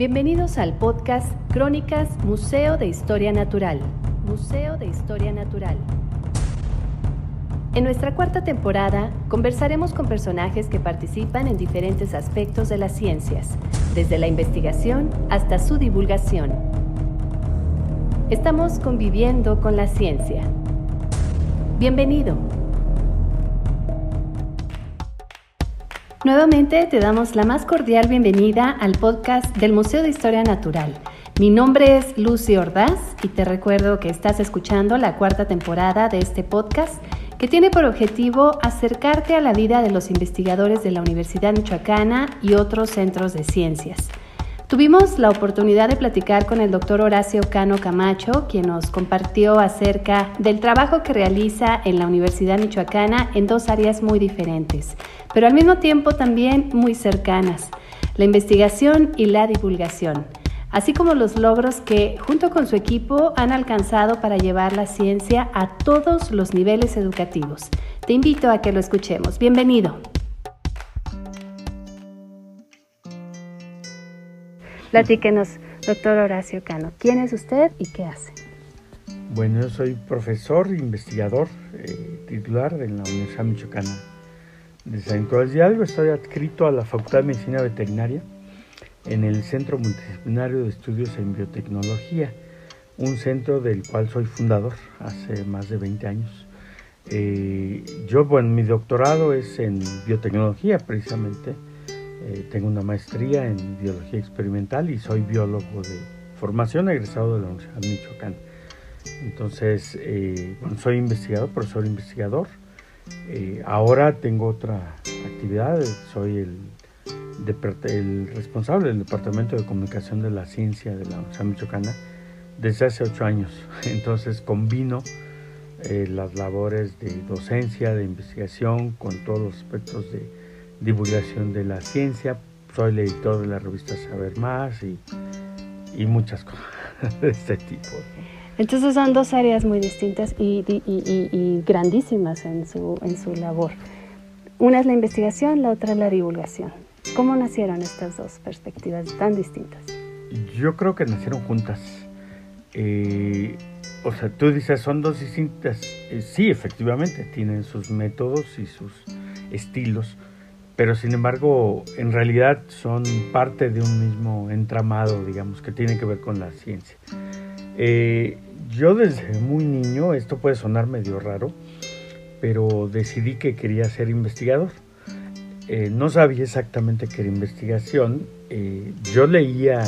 Bienvenidos al podcast Crónicas Museo de Historia Natural. Museo de Historia Natural. En nuestra cuarta temporada conversaremos con personajes que participan en diferentes aspectos de las ciencias, desde la investigación hasta su divulgación. Estamos conviviendo con la ciencia. Bienvenido. Nuevamente te damos la más cordial bienvenida al podcast del Museo de Historia Natural. Mi nombre es Lucy Ordaz y te recuerdo que estás escuchando la cuarta temporada de este podcast que tiene por objetivo acercarte a la vida de los investigadores de la Universidad Michoacana y otros centros de ciencias. Tuvimos la oportunidad de platicar con el doctor Horacio Cano Camacho, quien nos compartió acerca del trabajo que realiza en la Universidad Michoacana en dos áreas muy diferentes, pero al mismo tiempo también muy cercanas, la investigación y la divulgación, así como los logros que junto con su equipo han alcanzado para llevar la ciencia a todos los niveles educativos. Te invito a que lo escuchemos. Bienvenido. Platíquenos, doctor Horacio Cano, ¿quién es usted y qué hace? Bueno, yo soy profesor, investigador, eh, titular de la Universidad Michoacana de San Nicolás de Algo. Estoy adscrito a la Facultad de Medicina Veterinaria en el Centro Multidisciplinario de Estudios en Biotecnología, un centro del cual soy fundador hace más de 20 años. Eh, yo, bueno, mi doctorado es en biotecnología precisamente eh, tengo una maestría en biología experimental y soy biólogo de formación egresado de la Universidad de Michoacán. Entonces, eh, soy investigador, profesor investigador. Eh, ahora tengo otra actividad, soy el, responsable del Departamento de Comunicación de la Ciencia de la Universidad Michoacana desde hace ocho años. Entonces, combino las labores de docencia, de investigación, con todos los aspectos de divulgación de la ciencia, soy el editor de la revista Saber Más y, y muchas cosas de este tipo. Entonces son dos áreas muy distintas y, y, y, grandísimas en su, en su labor. Una es la investigación, la otra es la divulgación. ¿Cómo nacieron estas dos perspectivas tan distintas? Yo creo que nacieron juntas. Eh, o sea, tú dices, son dos distintas. Eh, sí, efectivamente, tienen sus métodos y sus estilos, pero sin embargo en realidad son parte de un mismo entramado, digamos, que tiene que ver con la ciencia. Eh, yo desde muy niño, esto puede sonar medio raro, pero decidí que quería ser investigador. Eh, no sabía exactamente qué era investigación. Eh, yo leía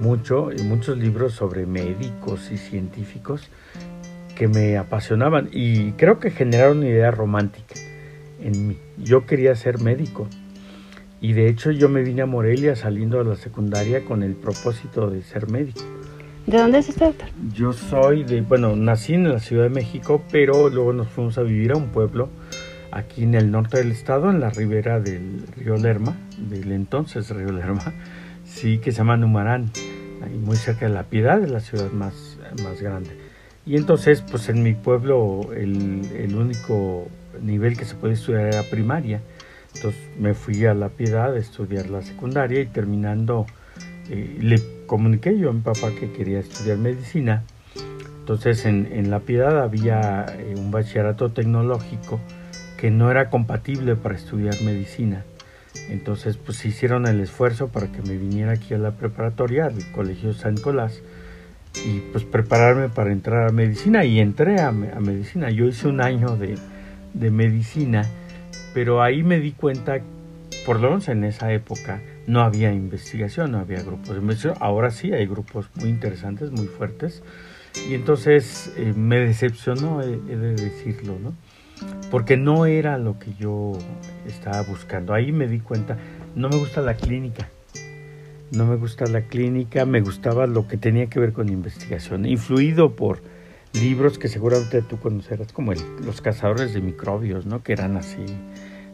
mucho, muchos libros sobre médicos y científicos que me apasionaban y creo que generaron una idea romántica en mí. Yo quería ser médico y de hecho yo me vine a Morelia saliendo de la secundaria con el propósito de ser médico. ¿De dónde es usted, Yo soy de, bueno, nací en la Ciudad de México, pero luego nos fuimos a vivir a un pueblo aquí en el norte del estado, en la ribera del río Lerma, del entonces río Lerma, sí, que se llama Numarán, ahí muy cerca de La Piedad, de la ciudad más, más grande. Y entonces, pues en mi pueblo el, el único nivel que se puede estudiar era primaria. Entonces me fui a La Piedad a estudiar la secundaria y terminando eh, le comuniqué yo a mi papá que quería estudiar medicina. Entonces en, en La Piedad había eh, un bachillerato tecnológico que no era compatible para estudiar medicina. Entonces pues hicieron el esfuerzo para que me viniera aquí a la preparatoria del Colegio San Nicolás y pues prepararme para entrar a medicina y entré a, a medicina. Yo hice un año de, de medicina, pero ahí me di cuenta, por lo menos en esa época, no había investigación, no había grupos de investigación. Ahora sí hay grupos muy interesantes, muy fuertes. Y entonces eh, me decepcionó, he, de decirlo, ¿no? Porque no era lo que yo estaba buscando. Ahí me di cuenta, no me gusta la clínica. No me gusta la clínica, me gustaba lo que tenía que ver con investigación, influido por libros que seguramente tú conocerás, como Los cazadores de microbios, ¿no? Que eran así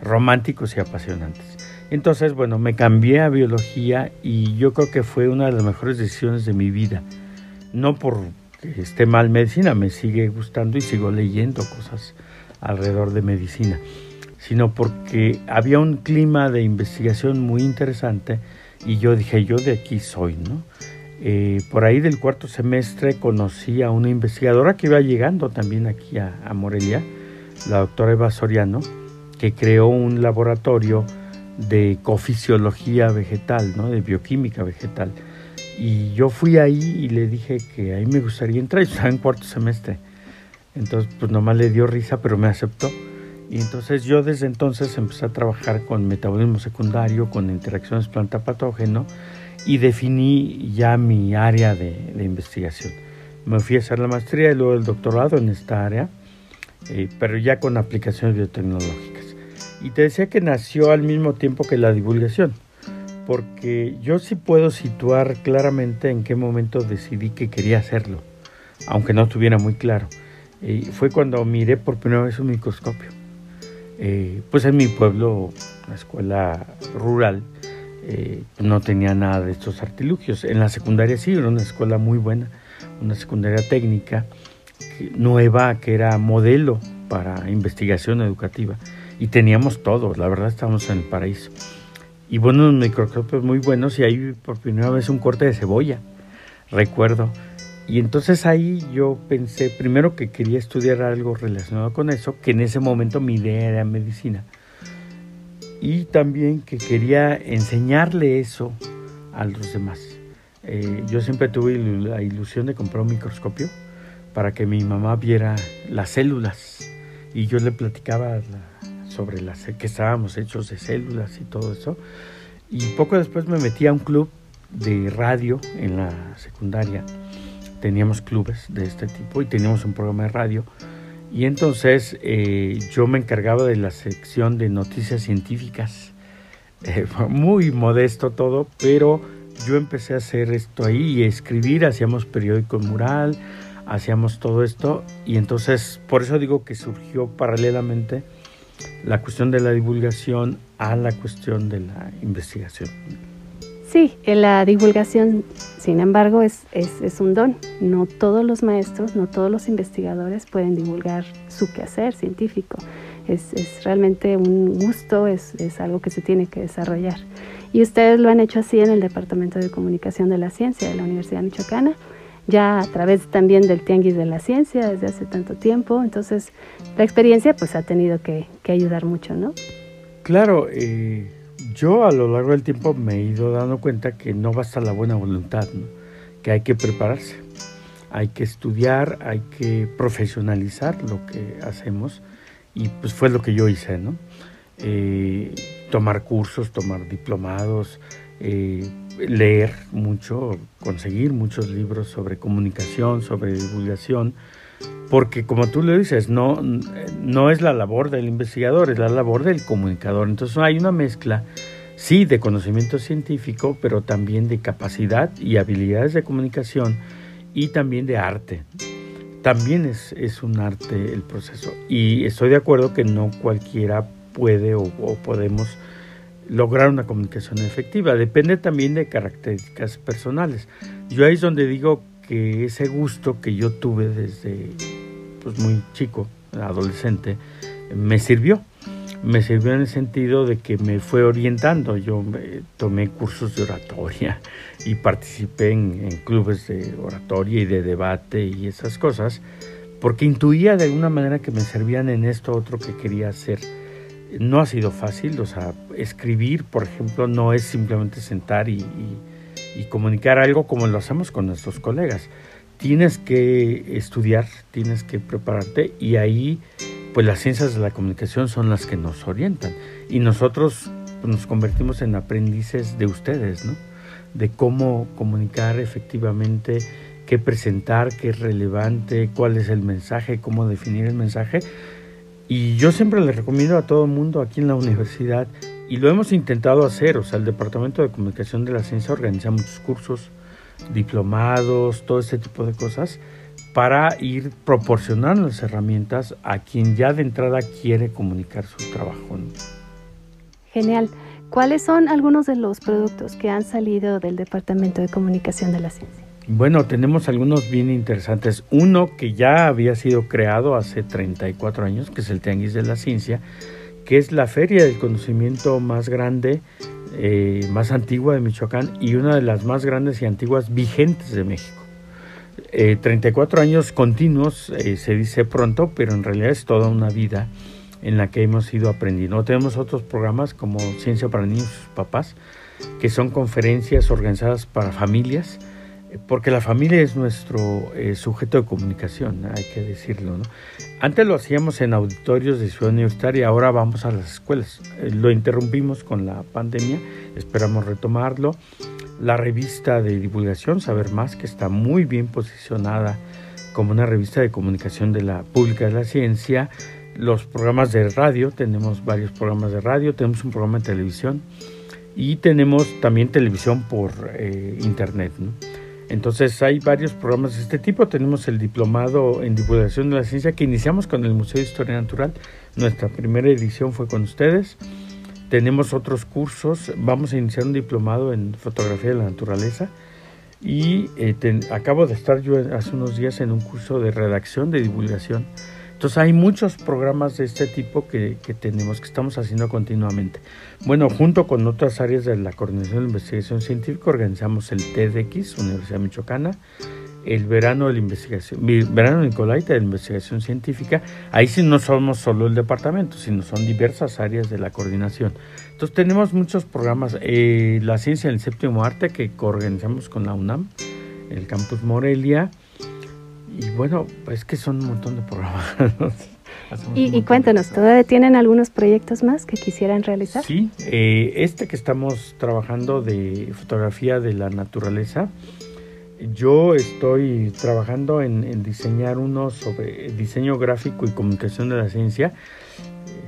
románticos y apasionantes. Entonces, bueno, me cambié a biología y yo creo que fue una de las mejores decisiones de mi vida. No por que esté mal medicina, me sigue gustando y sigo leyendo cosas alrededor de medicina, sino porque había un clima de investigación muy interesante y yo dije, yo de aquí soy, ¿no? Eh, por ahí del cuarto semestre conocí a una investigadora que iba llegando también aquí a, a Morelia, la doctora Eva Soriano, que creó un laboratorio de cofisiología vegetal, ¿no? de bioquímica vegetal. Y yo fui ahí y le dije que ahí me gustaría entrar, y estaba en cuarto semestre. Entonces, pues nomás le dio risa, pero me aceptó. Y entonces yo desde entonces empecé a trabajar con metabolismo secundario, con interacciones planta-patógeno y definí ya mi área de, investigación. Me fui a hacer la maestría y luego el doctorado en esta área, eh, pero ya con aplicaciones biotecnológicas. Y te decía que nació al mismo tiempo que la divulgación, porque yo sí puedo situar claramente en qué momento decidí que quería hacerlo, aunque no estuviera muy claro. Eh, fue cuando miré por primera vez un microscopio. Eh, pues en mi pueblo, la escuela rural, eh, no tenía nada de estos artilugios. En la secundaria sí, era una escuela muy buena, una secundaria técnica nueva que era modelo para investigación educativa y teníamos todo, la verdad estábamos en el paraíso. Y bueno, unos microscopios muy buenos y ahí por primera vez un corte de cebolla, recuerdo. Y entonces ahí yo pensé primero que quería estudiar algo relacionado con eso, que en ese momento mi idea era medicina. Y también que quería enseñarle eso a los demás. Eh, yo siempre tuve la ilusión de comprar un microscopio para que mi mamá viera las células y yo le platicaba sobre las que estábamos hechos de células y todo eso. Y poco después me metí a un club de radio en la secundaria. Teníamos clubes de este tipo y teníamos un programa de radio. Y entonces eh, yo me encargaba de la sección de noticias científicas. Eh, muy modesto todo, pero yo empecé a hacer esto ahí y a escribir. Hacíamos periódico mural, hacíamos todo esto. Y entonces por eso digo que surgió paralelamente la cuestión de la divulgación a la cuestión de la investigación. Sí, la divulgación, sin embargo, es, es, un don. No todos los maestros, no todos los investigadores pueden divulgar su quehacer científico. Es, es realmente un gusto, es, es, algo que se tiene que desarrollar. Y ustedes lo han hecho así en el Departamento de Comunicación de la Ciencia de la Universidad Michoacana ya a través también del Tianguis de la Ciencia desde hace tanto tiempo. Entonces, la experiencia pues ha tenido que, ayudar mucho, ¿no? Claro, eh, yo a lo largo del tiempo me he ido dando cuenta que no basta la buena voluntad, que hay que prepararse, hay que estudiar, hay que profesionalizar lo que hacemos y pues fue lo que yo hice, ¿no? Eh, tomar cursos, tomar diplomados, eh, leer mucho, conseguir muchos libros sobre comunicación, sobre divulgación, porque como tú le dices, no, no es la labor del investigador, es la labor del comunicador. Entonces hay una mezcla, sí, de conocimiento científico, pero también de capacidad y habilidades de comunicación y también de arte. También es, es un arte el proceso. Y estoy de acuerdo que no cualquiera puede o, o podemos lograr una comunicación efectiva. Depende también de características personales. Yo ahí es donde digo que ese gusto que yo tuve desde pues, muy chico, adolescente, me sirvió. Me sirvió en el sentido de que me fue orientando. Yo tomé cursos de oratoria y participé en, en clubes de oratoria y de debate y esas cosas, porque intuía de alguna manera que me servían en esto otro que quería hacer no ha sido fácil, o sea, escribir, por ejemplo, no es simplemente sentar y, comunicar algo como lo hacemos con nuestros colegas. Tienes que estudiar, tienes que prepararte y ahí, pues las ciencias de la comunicación son las que nos orientan y nosotros nos convertimos en aprendices de ustedes, ¿no? De cómo comunicar efectivamente, qué presentar, qué es relevante, cuál es el mensaje, cómo definir el mensaje y yo siempre le recomiendo a todo el mundo aquí en la universidad, y lo hemos intentado hacer, o sea, el Departamento de Comunicación de la Ciencia organiza muchos cursos, diplomados, todo este tipo de cosas, para ir proporcionando las herramientas a quien ya de entrada quiere comunicar su trabajo. Genial. ¿Cuáles son algunos de los productos que han salido del Departamento de Comunicación de la Ciencia? Bueno, tenemos algunos bien interesantes. Uno que ya había sido creado hace 34 años, que es el Tianguis de la Ciencia, que es la feria del conocimiento más grande eh, más antigua de Michoacán y una de las más grandes y antiguas vigentes de México. 34 años continuos, se dice pronto, pero en realidad es toda una vida en la que hemos ido aprendiendo. Tenemos otros programas como Ciencia para Niños y Papás, que son conferencias organizadas para familias, porque la familia es nuestro eh, sujeto de comunicación, hay que decirlo. ¿no? Antes lo hacíamos en auditorios de Ciudad Universitaria, ahora vamos a las escuelas. Eh, lo interrumpimos con la pandemia, esperamos retomarlo. La revista de divulgación, Saber Más, que está muy bien posicionada como una revista de comunicación de la pública de la ciencia. Los programas de radio, tenemos varios programas de radio, tenemos un programa de televisión y tenemos también televisión por eh, internet. Entonces hay varios programas de este tipo. Tenemos el diplomado en divulgación de la ciencia que iniciamos con el Museo de Historia Natural. Nuestra primera edición fue con ustedes. Tenemos otros cursos. Vamos a iniciar un diplomado en fotografía de la naturaleza. Y eh, acabo de estar yo hace unos días en un curso de redacción de divulgación entonces hay muchos programas de este tipo que, tenemos, que estamos haciendo continuamente. Bueno, junto con otras áreas de la Coordinación de Investigación Científica organizamos el TEDx, Universidad Michoacana, el verano de la investigación, verano Nicolaita de la investigación científica. Ahí sí no somos solo el departamento, sino son diversas áreas de la coordinación. Entonces tenemos muchos programas. Eh, la ciencia del séptimo arte que organizamos con la UNAM, el campus Morelia y bueno, es que son un montón de programas. y, cuéntanos, ¿todavía tienen algunos proyectos más que quisieran realizar? Sí, eh, este que estamos trabajando de fotografía de la naturaleza, yo estoy trabajando en, diseñar uno sobre diseño gráfico y comunicación de la ciencia.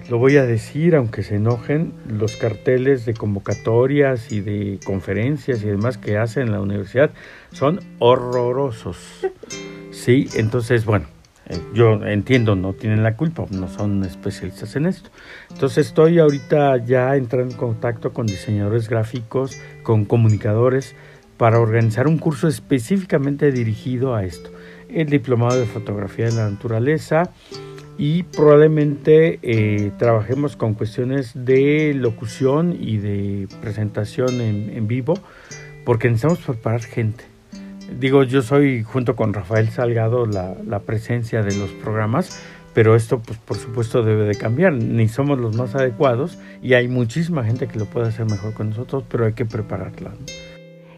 Lo voy a decir, aunque se enojen, los carteles de convocatorias y de conferencias y demás que hacen en la universidad son horrorosos. Sí, entonces, bueno, eh, yo entiendo, no tienen la culpa, no son especialistas en esto. Entonces estoy ahorita ya entrando en contacto con diseñadores gráficos, con comunicadores, para organizar un curso específicamente dirigido a esto. El diplomado de fotografía de la naturaleza y probablemente eh, trabajemos con cuestiones de locución y de presentación en, vivo, porque necesitamos preparar gente digo, yo soy junto con Rafael Salgado la, la, presencia de los programas, pero esto pues por supuesto debe de cambiar, ni somos los más adecuados y hay muchísima gente que lo puede hacer mejor con nosotros, pero hay que prepararla.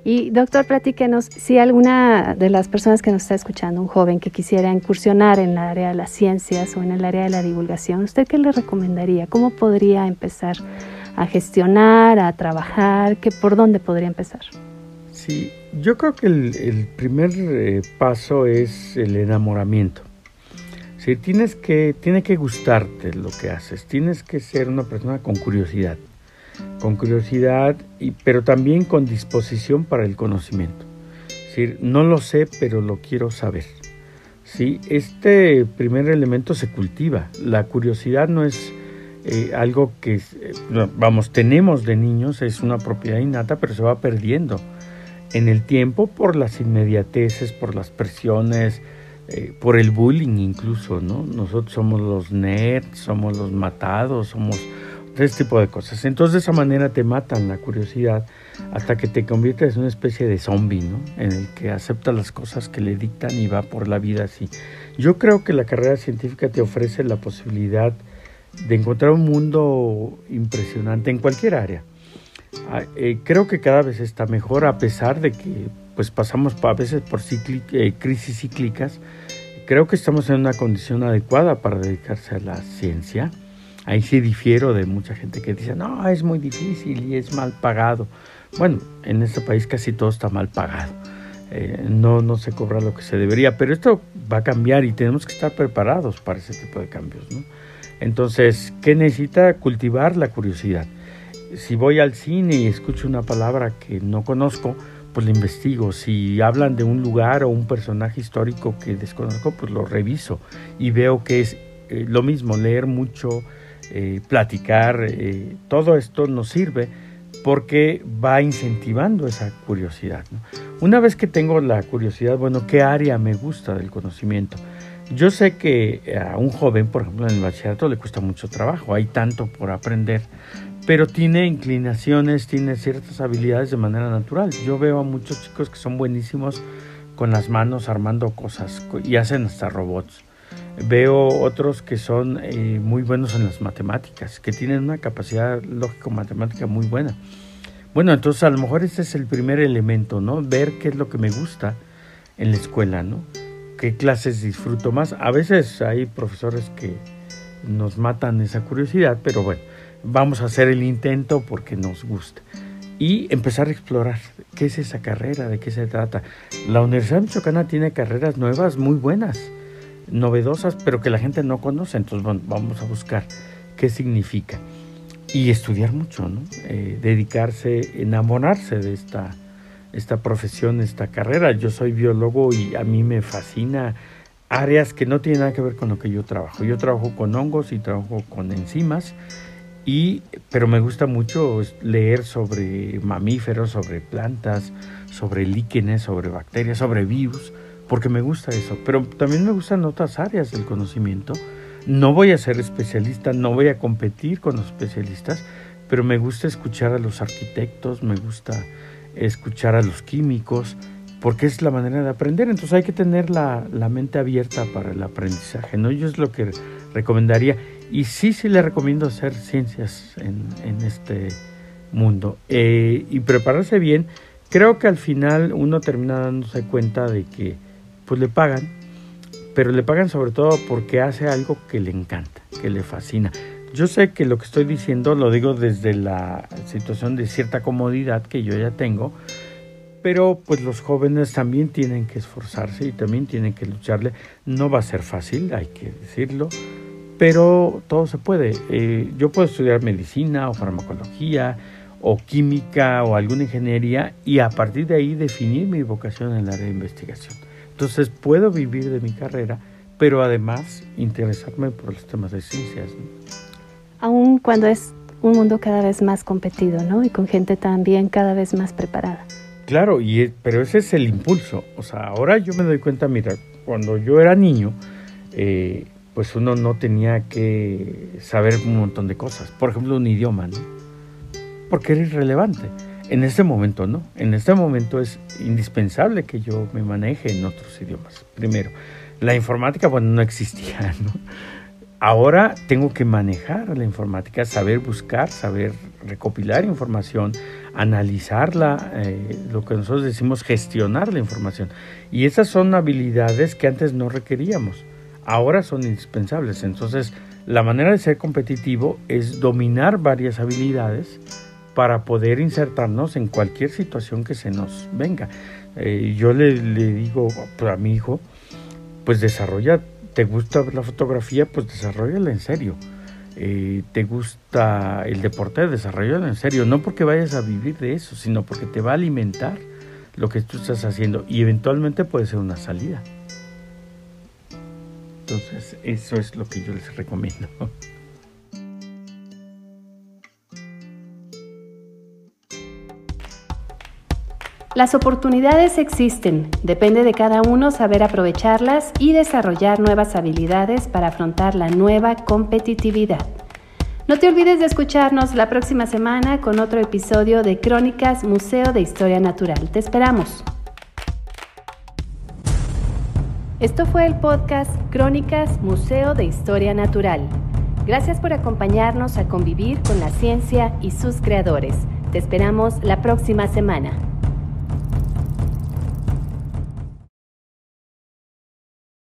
Y doctor, platíquenos, si alguna de las personas que nos está escuchando, un joven que quisiera incursionar en el área de las ciencias o en el área de la divulgación, ¿usted qué le recomendaría? ¿Cómo podría empezar a gestionar, a trabajar? ¿Qué, ¿Por dónde podría empezar? Sí, yo creo que el, primer eh, paso es el enamoramiento. Sí, tienes que, tiene que gustarte lo que haces, tienes que ser una persona con curiosidad, con curiosidad, y, pero también con disposición para el conocimiento. Sí, no lo sé, pero lo quiero saber. Sí, este primer elemento se cultiva. La curiosidad no es eh, algo que, eh, vamos, tenemos de niños, es una propiedad innata, pero se va perdiendo en el tiempo por las inmediateces, por las presiones, eh, por el bullying incluso, ¿no? Nosotros somos los nerds, somos los matados, somos este tipo de cosas. Entonces de esa manera te matan la curiosidad hasta que te conviertes en una especie de zombie, ¿no? En el que acepta las cosas que le dictan y va por la vida así. Yo creo que la carrera científica te ofrece la posibilidad de encontrar un mundo impresionante en cualquier área. Ah, eh, creo que cada vez está mejor a pesar de que pues pasamos a veces por eh, crisis cíclicas. Creo que estamos en una condición adecuada para dedicarse a la ciencia. Ahí sí difiero de mucha gente que dice, no, es muy difícil y es mal pagado. Bueno, en este país casi todo está mal pagado. Eh, no, no se cobra lo que se debería, pero esto va a cambiar y tenemos que estar preparados para ese tipo de cambios. ¿no? Entonces, ¿qué necesita? Cultivar la curiosidad si voy al cine y escucho una palabra que no conozco, pues la investigo. Si hablan de un lugar o un personaje histórico que desconozco, pues lo reviso y veo que es eh, lo mismo, leer mucho, eh, platicar, eh, todo esto nos sirve porque va incentivando esa curiosidad. Una vez que tengo la curiosidad, bueno, ¿qué área me gusta del conocimiento? Yo sé que a un joven, por ejemplo, en el bachillerato le cuesta mucho trabajo, hay tanto por aprender, pero tiene inclinaciones, tiene ciertas habilidades de manera natural. Yo veo a muchos chicos que son buenísimos con las manos armando cosas y hacen hasta robots. Veo otros que son eh, muy buenos en las matemáticas, que tienen una capacidad lógico-matemática muy buena. Bueno, entonces a lo mejor ese es el primer elemento, ¿no? Ver qué es lo que me gusta en la escuela, ¿no? ¿Qué clases disfruto más? A veces hay profesores que nos matan esa curiosidad, pero bueno, vamos a hacer el intento porque nos gusta. Y empezar a explorar qué es esa carrera, de qué se trata. La Universidad Michoacana tiene carreras nuevas muy buenas, novedosas, pero que la gente no conoce. Entonces vamos a buscar qué significa. Y estudiar mucho, ¿no? Eh, dedicarse, enamorarse de esta, esta profesión, esta carrera. Yo soy biólogo y a mí me fascina áreas que no tienen nada que ver con lo que yo trabajo. Yo trabajo con hongos y trabajo con enzimas y, pero me gusta mucho leer sobre mamíferos, sobre plantas, sobre líquenes, sobre bacterias, sobre virus, porque me gusta eso. Pero también me gustan otras áreas del conocimiento. No voy a ser especialista, no voy a competir con los especialistas, pero me gusta escuchar a los arquitectos, me gusta escuchar a los químicos, porque es la manera de aprender. Entonces hay que tener la, la mente abierta para el aprendizaje, ¿no? Yo es lo que recomendaría. Y sí, sí le recomiendo hacer ciencias en, este mundo eh, y prepararse bien. Creo que al final uno termina dándose cuenta de que pues le pagan, pero le pagan sobre todo porque hace algo que le encanta, que le fascina. Yo sé que lo que estoy diciendo lo digo desde la situación de cierta comodidad que yo ya tengo, pero pues los jóvenes también tienen que esforzarse y también tienen que lucharle. No va a ser fácil, hay que decirlo pero todo se puede. Eh, yo puedo estudiar medicina o farmacología o química o alguna ingeniería y a partir de ahí definir mi vocación en el área de investigación. Entonces puedo vivir de mi carrera, pero además interesarme por los temas de ciencias. Aún cuando es un mundo cada vez más competido, ¿no? Y con gente también cada vez más preparada. Claro, y, pero ese es el impulso. O sea, ahora yo me doy cuenta, mira, cuando yo era niño, eh, pues uno no tenía que saber un montón de cosas. Por ejemplo, un idioma, ¿no? Porque era irrelevante. En este momento no. En este momento es indispensable que yo me maneje en otros idiomas. Primero, la informática, bueno, no existía, ¿no? Ahora tengo que manejar la informática, saber buscar, saber recopilar información, analizarla, eh, lo que nosotros decimos gestionar la información. Y esas son habilidades que antes no requeríamos ahora son indispensables. Entonces, la manera de ser competitivo es dominar varias habilidades para poder insertarnos en cualquier situación que se nos venga. Eh, yo le, digo a mi hijo, pues desarrolla, te gusta la fotografía, pues desarrollala en serio. Eh, te gusta el deporte, desarrollala en serio. No porque vayas a vivir de eso, sino porque te va a alimentar lo que tú estás haciendo y eventualmente puede ser una salida. Entonces, eso es lo que yo les recomiendo. Las oportunidades existen, depende de cada uno saber aprovecharlas y desarrollar nuevas habilidades para afrontar la nueva competitividad. No te olvides de escucharnos la próxima semana con otro episodio de Crónicas Museo de Historia Natural. Te esperamos. Esto fue el podcast Crónicas Museo de Historia Natural. Gracias por acompañarnos a convivir con la ciencia y sus creadores. Te esperamos la próxima semana.